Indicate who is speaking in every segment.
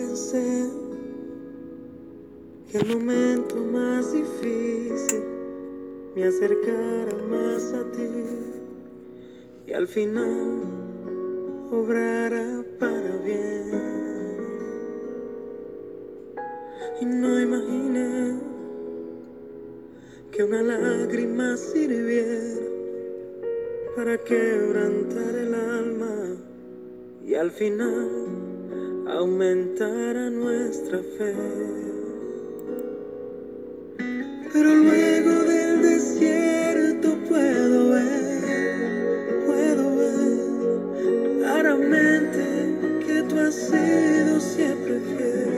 Speaker 1: Pensé que el momento más difícil me acercara más a ti y al final obrara para bien. Y no imaginé que una lágrima sirviera para quebrantar el alma y al final aumentara nuestra fe. Pero luego del desierto puedo ver, puedo ver claramente que tú has sido siempre fiel.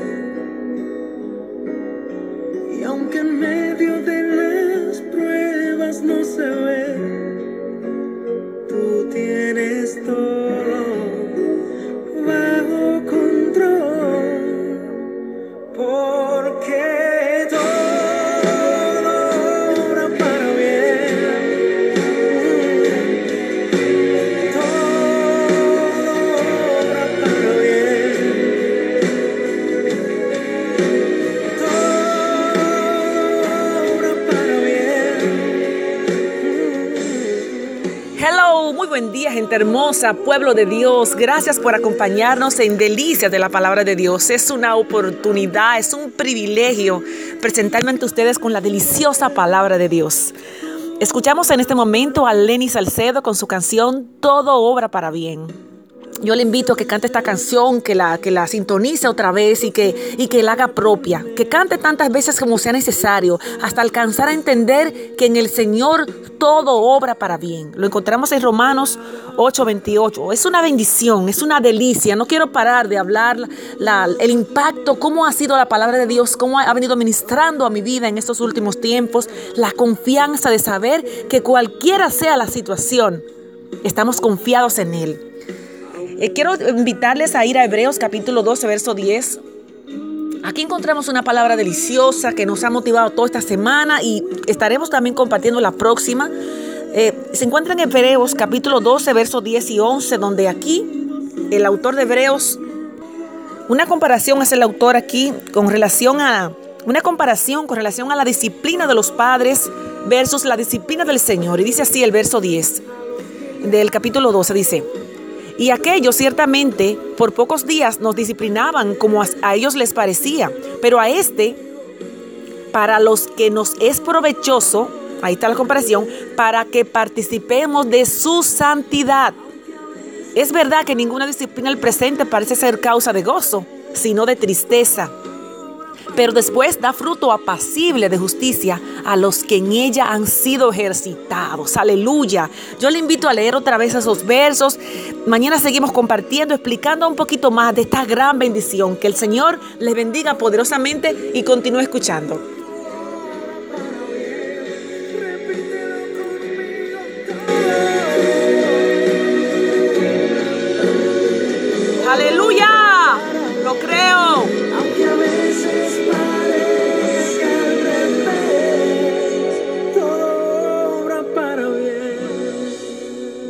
Speaker 1: Y aunque en medio de las pruebas no se ve, tú tienes todo Porque
Speaker 2: muy buen día, gente hermosa, pueblo de Dios. Gracias por acompañarnos en Delicias de la Palabra de Dios. Es una oportunidad, es un privilegio presentarme ante ustedes con la deliciosa Palabra de Dios. Escuchamos en este momento a Lenny Salcedo con su canción Todo obra para bien. Yo le invito a que cante esta canción, que la, que la sintonice otra vez y que, y que la haga propia. Que cante tantas veces como sea necesario, hasta alcanzar a entender que en el Señor todo obra para bien. Lo encontramos en Romanos 8:28. Es una bendición, es una delicia. No quiero parar de hablar la- el impacto, cómo ha sido la palabra de Dios, cómo ha venido ministrando a mi vida en estos últimos tiempos. La confianza de saber que cualquiera sea la situación, estamos confiados en Él. Eh, quiero invitarles a ir a Hebreos capítulo 12, verso 10. Aquí encontramos una palabra deliciosa que nos ha motivado toda esta semana y estaremos también compartiendo la próxima. Eh, se encuentra en Hebreos capítulo 12, verso 10 y 11, donde aquí el autor de Hebreos, una comparación hace el autor aquí con relación a, una comparación con relación a la disciplina de los padres versus la disciplina del Señor. Y dice así el verso 10 del capítulo 12, dice, y aquellos ciertamente por pocos días nos disciplinaban como a, ellos les parecía, pero a este, para los que nos es provechoso, ahí está la comparación, para que participemos de su santidad. Es verdad que ninguna disciplina al presente parece ser causa de gozo, sino de tristeza pero después da fruto apacible de justicia a los que en ella han sido ejercitados. Aleluya. Yo le invito a leer otra vez esos versos. Mañana seguimos compartiendo, explicando un poquito más de esta gran bendición. Que el Señor les bendiga poderosamente y continúe escuchando. Aleluya. Lo creo.